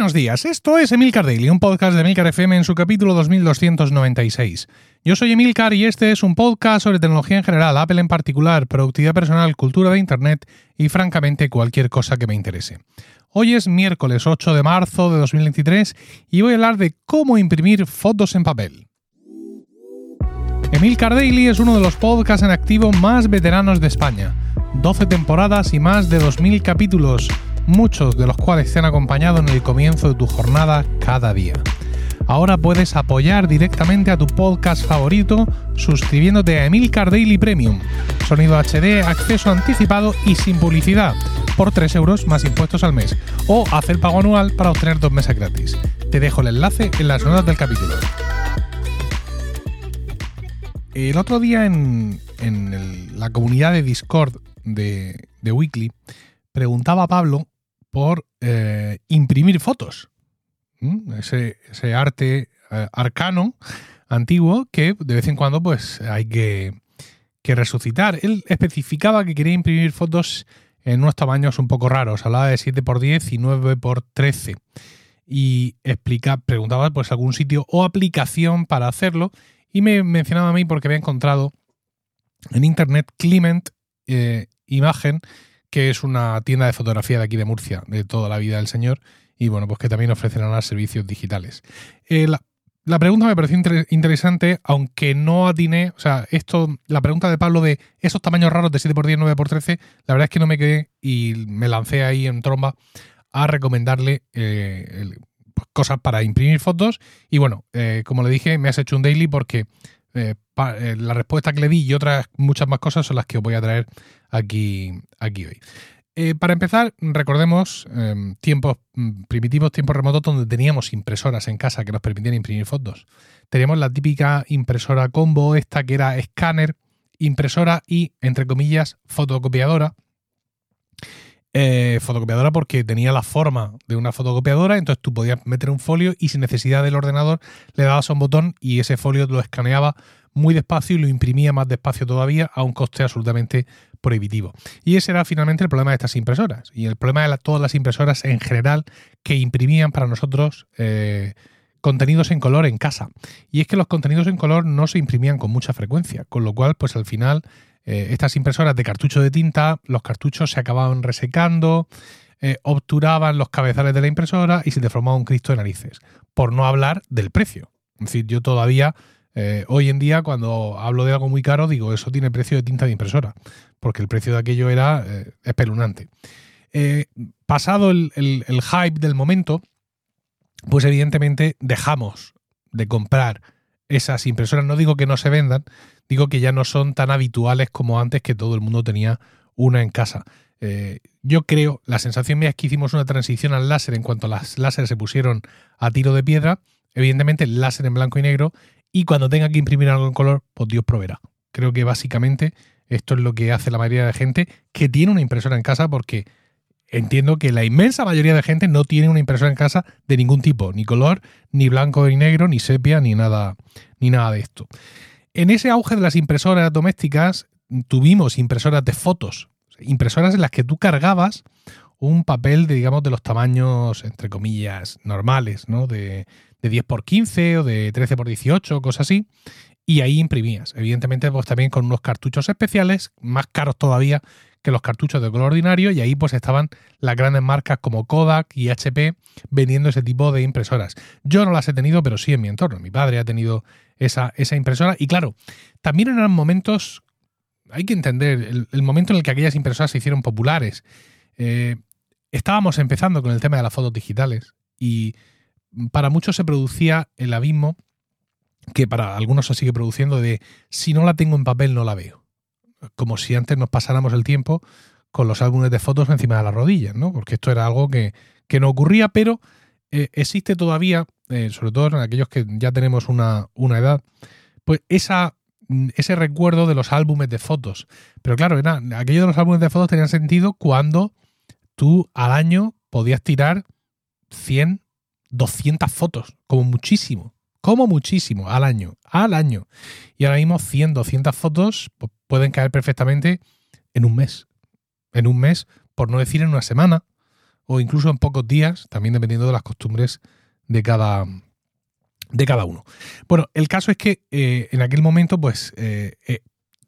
Buenos días, esto es Emilcar Daily, un podcast de Emilcar FM en su capítulo 2296. Yo soy Emilcar y este es un podcast sobre tecnología en general, Apple en particular, productividad personal, cultura de Internet y francamente cualquier cosa que me interese. Hoy es miércoles 8 de marzo de 2023 y voy a hablar de cómo imprimir fotos en papel. Emilcar Daily es uno de los podcasts en activo más veteranos de España. 12 temporadas y más de 2.000 capítulos muchos de los cuales te han acompañado en el comienzo de tu jornada cada día. Ahora puedes apoyar directamente a tu podcast favorito suscribiéndote a Emilcar Daily Premium, sonido HD, acceso anticipado y sin publicidad, por 3 euros más impuestos al mes, o hacer pago anual para obtener dos meses gratis. Te dejo el enlace en las notas del capítulo. El otro día en, la comunidad de Discord de, de Weekly, preguntaba a Pablo por eh, imprimir fotos. Ese, arte eh, arcano antiguo que de vez en cuando pues hay que, resucitar. Él especificaba que quería imprimir fotos en unos tamaños un poco raros. Hablaba de 7x10 y 9x13. Y preguntaba pues algún sitio o aplicación para hacerlo. Y me mencionaba a mí porque había encontrado en internet Clement eh, Imagen que es una tienda de fotografía de aquí de Murcia, de toda la vida del señor, y bueno, pues que también ofrecerán servicios digitales. Eh, la, pregunta me pareció interesante, aunque no atiné, o sea, esto, la pregunta de Pablo de esos tamaños raros de 7x10, 9x13, la verdad es que no me quedé y me lancé ahí en tromba a recomendarle eh, pues, cosas para imprimir fotos. Y bueno, eh, como le dije, me has hecho un daily porque la respuesta que le di y otras muchas más cosas son las que os voy a traer aquí, aquí hoy. Eh, para empezar, recordemos em, tiempos mm, primitivos, tiempos remotos, donde teníamos impresoras en casa que nos permitían imprimir fotos. Teníamos la típica impresora combo, esta que era escáner, impresora y, entre comillas, fotocopiadora. Eh, fotocopiadora porque tenía la forma de una fotocopiadora, entonces tú podías meter un folio y sin necesidad del ordenador le dabas a un botón y ese folio lo escaneaba muy despacio y lo imprimía más despacio todavía a un coste absolutamente prohibitivo. Y ese era finalmente el problema de estas impresoras y el problema de todas las impresoras en general que imprimían para nosotros eh, contenidos en color en casa. Y es que los contenidos en color no se imprimían con mucha frecuencia, con lo cual pues al final eh, estas impresoras de cartucho de tinta, los cartuchos se acababan resecando, eh, obturaban los cabezales de la impresora y se deformaba un cristo de narices. Por no hablar del precio. Es decir, yo todavía eh, hoy en día, cuando hablo de algo muy caro, digo, eso tiene precio de tinta de impresora, porque el precio de aquello era espeluznante. Pasado el, hype del momento, pues evidentemente dejamos de comprar esas impresoras. No digo que no se vendan, digo que ya no son tan habituales como antes que todo el mundo tenía una en casa. yo creo, la sensación mía es que hicimos una transición al láser en cuanto las láseres se pusieron a tiro de piedra. Evidentemente, el láser en blanco y negro y cuando tenga que imprimir algo en color, pues Dios proveerá. Creo que básicamente esto es lo que hace la mayoría de gente que tiene una impresora en casa porque entiendo que la inmensa mayoría de gente no tiene una impresora en casa de ningún tipo, ni color, ni blanco ni negro, ni sepia, ni nada, ni nada de esto. En ese auge de las impresoras domésticas tuvimos impresoras de fotos, impresoras en las que tú cargabas un papel de, digamos, de los tamaños, entre comillas, normales, ¿no? De, de 10 por 15 o de 13 por 18, cosas así. Y ahí imprimías. Evidentemente, pues también con unos cartuchos especiales, más caros todavía que los cartuchos de color ordinario. Y ahí pues estaban las grandes marcas como Kodak y HP vendiendo ese tipo de impresoras. Yo no las he tenido, pero sí en mi entorno. Mi padre ha tenido esa, esa impresora. Y claro, también eran momentos, hay que entender, el, momento en el que aquellas impresoras se hicieron populares. Eh, estábamos empezando con el tema de las fotos digitales y para muchos se producía el abismo que para algunos se sigue produciendo de si no la tengo en papel no la veo. Como si antes nos pasáramos el tiempo con los álbumes de fotos encima de las rodillas, ¿no? Porque esto era algo que, no ocurría, pero eh, existe todavía, eh, sobre todo en aquellos que ya tenemos una, una edad, pues esa, ese recuerdo de los álbumes de fotos. Pero claro, era, aquello de los álbumes de fotos tenía sentido cuando tú al año podías tirar 100 200 fotos, como muchísimo, como muchísimo, al año, al año. Y ahora mismo 100, 200 fotos pues, pueden caer perfectamente en un mes. En un mes, por no decir en una semana o incluso en pocos días, también dependiendo de las costumbres de cada, de cada uno. Bueno, el caso es que eh, en aquel momento, pues, eh, eh,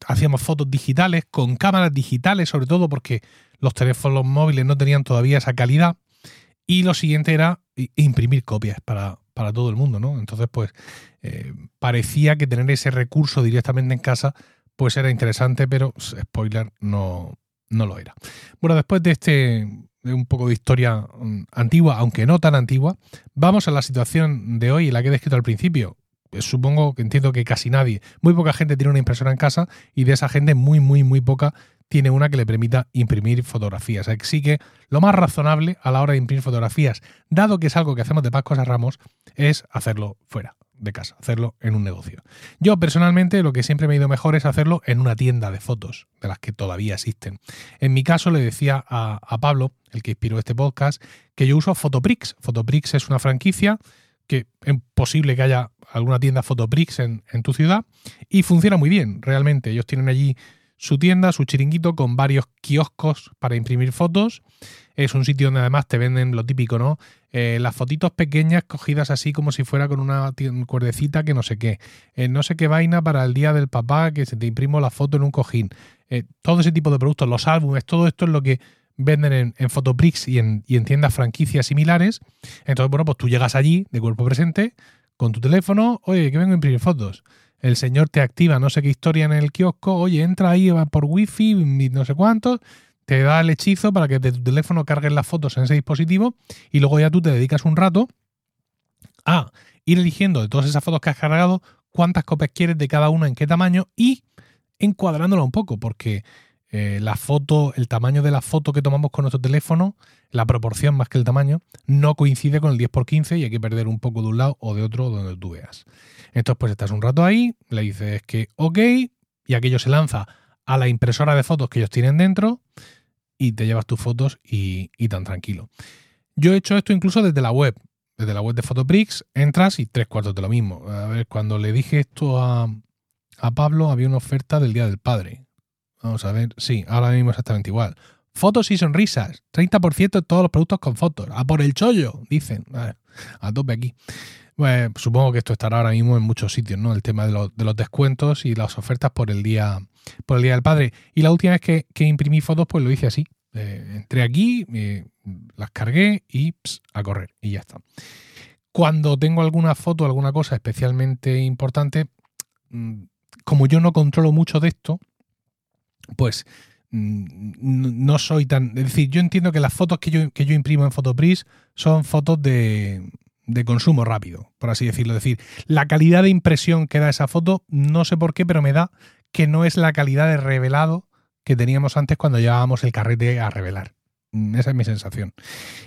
hacíamos fotos digitales con cámaras digitales, sobre todo porque los teléfonos móviles no tenían todavía esa calidad. Y lo siguiente era imprimir copias para, para todo el mundo, ¿no? Entonces, pues, parecía que tener ese recurso directamente en casa, pues era interesante, pero spoiler, no, no lo era. Bueno, después de este un poco de historia mm, antigua, aunque no tan antigua, vamos a la situación de hoy, la que he descrito al principio. Eh, supongo que entiendo que casi nadie, muy poca gente tiene una impresora en casa y de esa gente muy, muy, muy poca tiene una que le permita imprimir fotografías. Así que lo más razonable a la hora de imprimir fotografías, dado que es algo que hacemos de Pascos a Ramos, es hacerlo fuera de casa, hacerlo en un negocio. Yo personalmente lo que siempre me ha ido mejor es hacerlo en una tienda de fotos, de las que todavía existen. En mi caso le decía a, Pablo, el que inspiró este podcast, que yo uso Fotoprix. Fotoprix es una franquicia que es posible que haya alguna tienda Fotoprix en tu ciudad y funciona muy bien, realmente. Ellos tienen allí su tienda, su chiringuito con varios kioscos para imprimir fotos. Es un sitio donde además te venden lo típico, ¿no? Eh, las fotitos pequeñas cogidas así como si fuera con una cuerdecita que no sé qué. Eh, no sé qué vaina para el día del papá que se te imprimo la foto en un cojín. Eh, todo ese tipo de productos, los álbumes, todo esto es lo que venden en, en y en, y en tiendas franquicias similares. Entonces, bueno, pues tú llegas allí de cuerpo presente con tu teléfono, oye, que vengo a imprimir fotos el señor te activa no sé qué historia en el kiosco, oye, entra ahí va por wifi, no sé cuánto, te da el hechizo para que de tu teléfono cargues las fotos en ese dispositivo y luego ya tú te dedicas un rato a ir eligiendo de todas esas fotos que has cargado cuántas copias quieres de cada una, en qué tamaño y encuadrándola un poco, porque eh, la foto, el tamaño de la foto que tomamos con nuestro teléfono, la proporción más que el tamaño, no coincide con el 10x15 y hay que perder un poco de un lado o de otro donde tú veas. Entonces, pues estás un rato ahí, le dices que ok, y aquello se lanza a la impresora de fotos que ellos tienen dentro y te llevas tus fotos y, tan tranquilo. Yo he hecho esto incluso desde la web. Desde la web de Photoprix entras y tres cuartos de lo mismo. A ver, cuando le dije esto a, a Pablo, había una oferta del Día del Padre. Vamos a ver. Sí, ahora mismo exactamente igual. Fotos y sonrisas. 30% de todos los productos con fotos. A por el chollo, dicen. A, tope aquí. Pues supongo que esto estará ahora mismo en muchos sitios, ¿no? El tema de los, descuentos y las ofertas por el día por el día del padre. Y la última vez que, imprimí fotos, pues lo hice así. Eh, entré aquí, las cargué y a correr. Y ya está. Cuando tengo alguna foto, alguna cosa especialmente importante, mm, como yo no controlo mucho de esto, pues mm, no soy tan... Es decir, yo entiendo que las fotos que yo, que yo imprimo en Photopris son fotos de, de consumo rápido, por así decirlo. Es decir, la calidad de impresión que da esa foto, no sé por qué, pero me da que no es la calidad de revelado que teníamos antes cuando llevábamos el carrete a revelar. Mm, esa es mi sensación.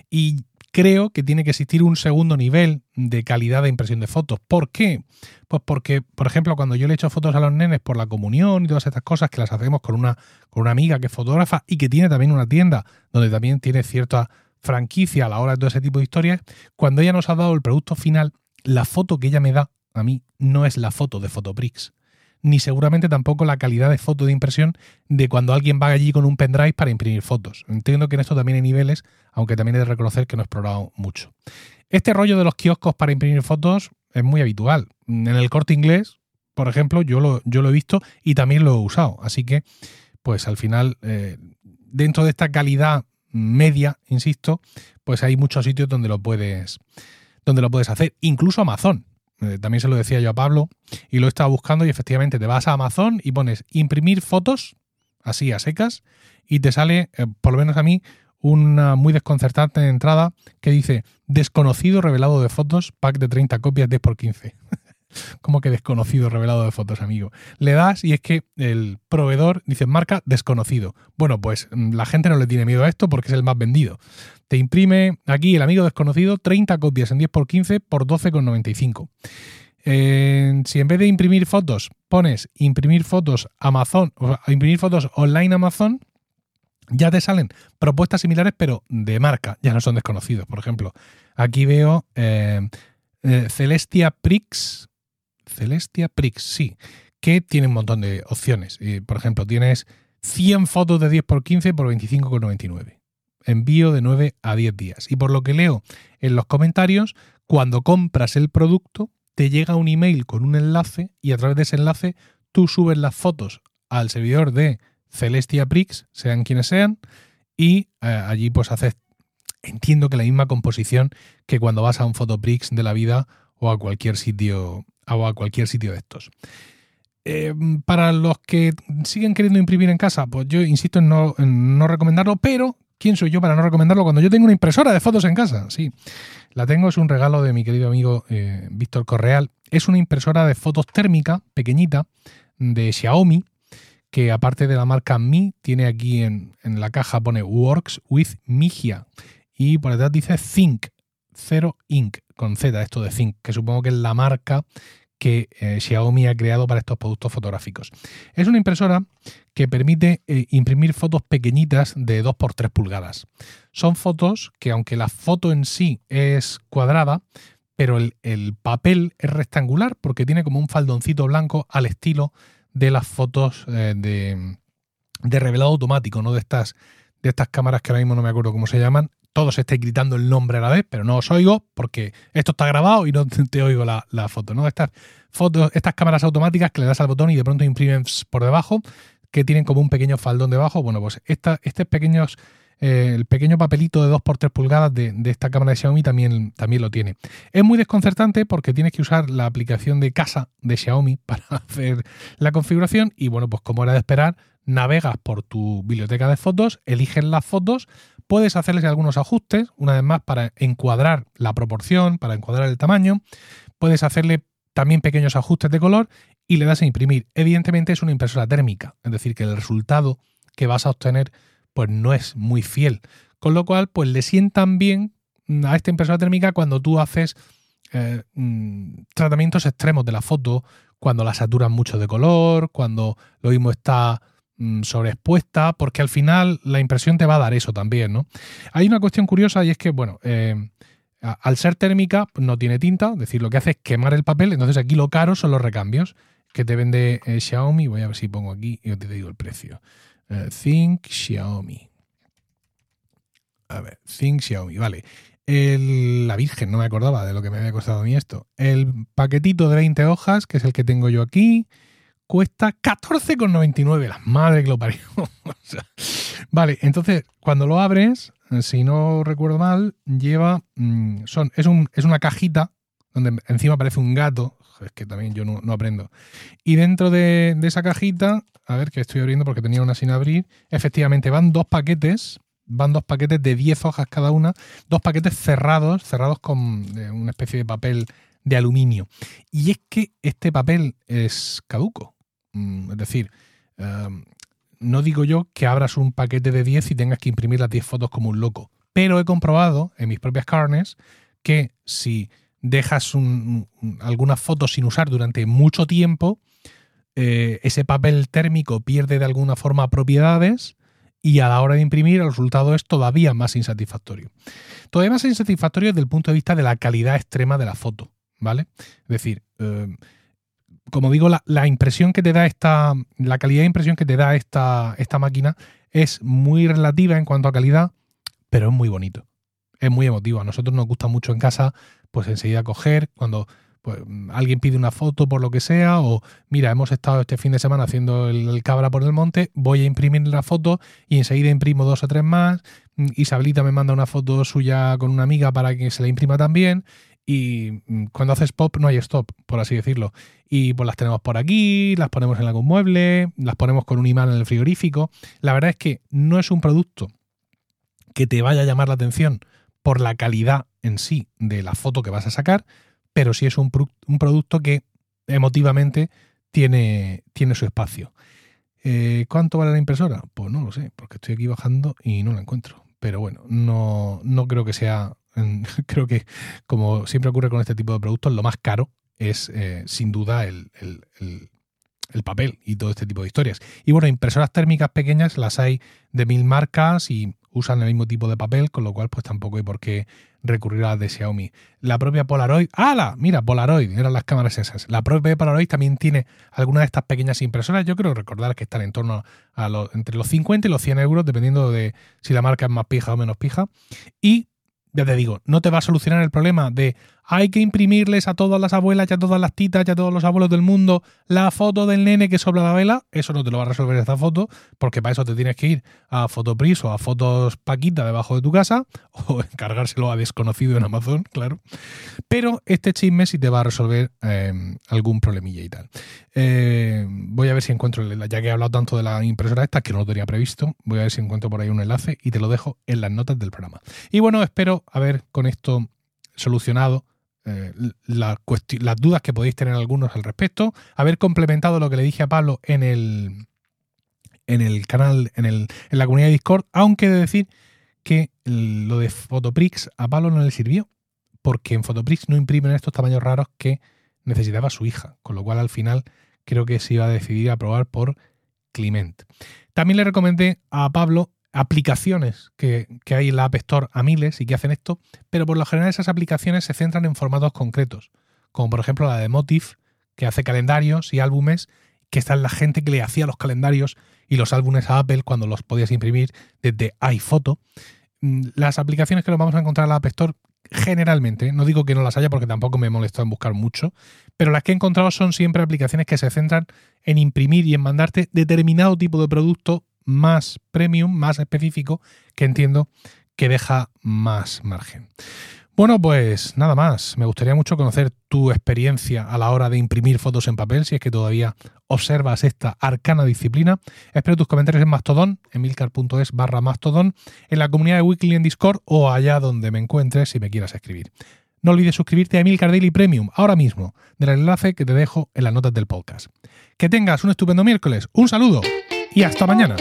Y creo que tiene que existir un segundo nivel de calidad de impresión de fotos. ¿Por qué? Pues porque, por ejemplo, cuando yo le echo fotos a los nenes por la comunión y todas estas cosas que las hacemos con una, con una amiga que es fotógrafa y que tiene también una tienda donde también tiene cierta franquicia a la hora de todo ese tipo de historias, cuando ella nos ha dado el producto final, la foto que ella me da a mí no es la foto de Fotoprix ni seguramente tampoco la calidad de foto de impresión de cuando alguien va allí con un pendrive para imprimir fotos. Entiendo que en esto también hay niveles, aunque también he de reconocer que no he explorado mucho. Este rollo de los kioscos para imprimir fotos es muy habitual. En el corte inglés, por ejemplo, yo lo, he visto y también lo he usado. Así que, pues al final, eh, dentro de esta calidad media, insisto, pues hay muchos sitios donde lo puedes, donde lo puedes hacer. Incluso Amazon. Eh, también se lo decía yo a Pablo y lo he estado buscando y efectivamente te vas a Amazon y pones imprimir fotos, así a secas, y te sale, eh, por lo menos a mí, una muy desconcertante entrada que dice desconocido revelado de fotos, pack de 30 copias 10 por 15. Como que desconocido revelado de fotos, amigo. Le das y es que el proveedor dice marca desconocido. Bueno, pues mm, la gente no le tiene miedo a esto porque es el más vendido. Te imprime aquí el amigo desconocido 30 copias en 10 por 15 por 12,95. si en vez de imprimir fotos pones imprimir fotos Amazon, o imprimir fotos online Amazon, ya te salen propuestas similares, pero de marca, ya no son desconocidos. Por ejemplo, aquí veo eh, eh, Celestia Prix, Celestia Prix, sí, que tiene un montón de opciones. por ejemplo, tienes 100 fotos de 10 por 15 por 25,99 envío de 9 a 10 días. Y por lo que leo en los comentarios, cuando compras el producto, te llega un email con un enlace y a través de ese enlace tú subes las fotos al servidor de Celestia Prix, sean quienes sean, y eh, allí pues haces, entiendo que la misma composición que cuando vas a un Fotoprix de la vida o a cualquier sitio, o a cualquier sitio de estos. Eh, para los que siguen queriendo imprimir en casa, pues yo insisto en no, recomendarlo, pero ¿quién soy yo para no recomendarlo cuando yo tengo una impresora de fotos en casa? Sí, la tengo, es un regalo de mi querido amigo eh, Víctor Correal. Es una impresora de fotos térmica, pequeñita, de Xiaomi, que aparte de la marca Mi, tiene aquí en, en la caja, pone Works with Migia. Y por detrás dice Think, Zero Ink, con Z, esto de Think, que supongo que es la marca que eh, Xiaomi ha creado para estos productos fotográficos. Es una impresora que permite eh, imprimir fotos pequeñitas de 2x3 pulgadas. Son fotos que aunque la foto en sí es cuadrada, pero el, papel es rectangular porque tiene como un faldoncito blanco al estilo de las fotos eh, de, de, revelado automático, ¿no? De estas, de estas cámaras que ahora mismo no me acuerdo cómo se llaman, todos estáis gritando el nombre a la vez, pero no os oigo porque esto está grabado y no te oigo la, foto, ¿no? Estas fotos, estas cámaras automáticas que le das al botón y de pronto imprimen por debajo, que tienen como un pequeño faldón debajo. Bueno, pues este pequeños, eh, el pequeño papelito de 2x3 pulgadas de, esta cámara de Xiaomi también, también lo tiene. Es muy desconcertante porque tienes que usar la aplicación de casa de Xiaomi para hacer la configuración y bueno, pues como era de esperar, navegas por tu biblioteca de fotos, eliges las fotos, puedes hacerles algunos ajustes, una vez más, para encuadrar la proporción, para encuadrar el tamaño, puedes hacerle también pequeños ajustes de color y le das a imprimir. Evidentemente es una impresora térmica, es decir, que el resultado que vas a obtener pues no es muy fiel. Con lo cual, pues le sientan bien a esta impresora térmica cuando tú haces eh, mm, tratamientos extremos de la foto, cuando la saturan mucho de color, cuando lo mismo está sobreexpuesta, porque al final la impresión te va a dar eso también, ¿no? Hay una cuestión curiosa y es que, bueno, eh, al ser térmica no tiene tinta, es decir, lo que hace es quemar el papel, entonces aquí lo caro son los recambios que te vende eh, Xiaomi, voy a ver si pongo aquí y te digo el precio. Eh, Think Xiaomi. A ver, Think Xiaomi, vale. la Virgen, no me acordaba de lo que me había costado a mí esto. El paquetito de 20 hojas, que es el que tengo yo aquí, cuesta 14,99. La madre que lo parió. vale, entonces, cuando lo abres, si no recuerdo mal, lleva. Mm, son, es, un, es una cajita donde encima aparece un gato. Es que también yo no, aprendo. Y dentro de, esa cajita, a ver que estoy abriendo porque tenía una sin abrir, efectivamente van dos paquetes. Van dos paquetes de 10 hojas cada una, dos paquetes cerrados, cerrados con una especie de papel de aluminio. Y es que este papel es caduco. Mm, es decir, em, no digo yo que abras un paquete de 10 y tengas que imprimir las 10 fotos como un loco, pero he comprobado en mis propias carnes que si dejas algunas fotos sin usar durante mucho tiempo, eh, ese papel térmico pierde de alguna forma propiedades y a la hora de imprimir el resultado es todavía más insatisfactorio. Todavía más insatisfactorio desde el punto de vista de la calidad extrema de la foto, ¿vale? Es decir, em, como digo, la, impresión que te da esta, la calidad de impresión que te da esta, esta máquina es muy relativa en cuanto a calidad, pero es muy bonito. Es muy emotivo. A nosotros nos gusta mucho en casa, pues enseguida coger, cuando pues, alguien pide una foto por lo que sea, o mira, hemos estado este fin de semana haciendo el, cabra por el monte, voy a imprimir la foto y enseguida imprimo dos o tres más. Isabelita me manda una foto suya con una amiga para que se la imprima también y mm, cuando haces pop no hay stop, por así decirlo. Y pues las tenemos por aquí, las ponemos en algún mueble, las ponemos con un imán en el frigorífico. La verdad es que no es un producto que te vaya a llamar la atención por la calidad en sí de la foto que vas a sacar, pero sí es un, producto que emotivamente tiene, tiene su espacio. Eh, ¿Cuánto vale la impresora? Pues no lo sé, porque estoy aquí bajando y no la encuentro. Pero bueno, no, no creo que sea creo que, como siempre ocurre con este tipo de productos, lo más caro es eh, sin duda el, papel y todo este tipo de historias. Y bueno, impresoras térmicas pequeñas las hay de mil marcas y usan el mismo tipo de papel, con lo cual pues tampoco hay por qué recurrir a las de Xiaomi. La propia Polaroid, ¡hala! Mira, Polaroid, eran las cámaras esas. La propia Polaroid también tiene algunas de estas pequeñas impresoras, yo creo recordar que están en torno a los, entre los 50 y los 100 euros, dependiendo de si la marca es más pija o menos pija. Y ya te digo, no te va a solucionar el problema de hay que imprimirles a todas las abuelas y a todas las titas y a todos los abuelos del mundo la foto del nene que sopla la vela. Eso no te lo va a resolver esta foto, porque para eso te tienes que ir a Fotopris o a Fotos Paquita debajo de tu casa o encargárselo a desconocido en Amazon, claro. Pero este chisme sí te va a resolver em, algún problemilla y tal. Eh, voy a ver si encuentro, ya que he hablado tanto de la impresora esta, que no lo tenía previsto, voy a ver si encuentro por ahí un enlace y te lo dejo en las notas del programa. Y bueno, espero haber con esto solucionado eh, las dudas que podéis tener algunos al respecto, haber complementado lo que le dije a Pablo en el, en el canal, en, el, en la comunidad de Discord, aunque he de decir que lo de Photoprix a Pablo no le sirvió, porque en Photoprix no imprimen estos tamaños raros que necesitaba su hija, con lo cual al final creo que se iba a decidir a probar por Clement. También le recomendé a Pablo aplicaciones que, hay en la App Store a miles y que hacen esto, pero por lo general esas aplicaciones se centran en formatos concretos, como por ejemplo la de Motif, que hace calendarios y álbumes, que está la gente que le hacía los calendarios y los álbumes a Apple cuando los podías imprimir desde iPhoto. Mm, las aplicaciones que nos vamos a encontrar en la App Store generalmente, no digo que no las haya porque tampoco me he molestado en buscar mucho, pero las que he encontrado son siempre aplicaciones que se centran en imprimir y en mandarte determinado tipo de producto más premium, más específico, que entiendo que deja más margen. Bueno, pues nada más. Me gustaría mucho conocer tu experiencia a la hora de imprimir fotos en papel, si es que todavía observas esta arcana disciplina. Espero tus comentarios en Mastodon, emilcar.es barra Mastodon, en la comunidad de Weekly en Discord o allá donde me encuentres si me quieras escribir. No olvides suscribirte a Emilcar Daily Premium ahora mismo, del enlace que te dejo en las notas del podcast. Que tengas un estupendo miércoles, un saludo y hasta mañana.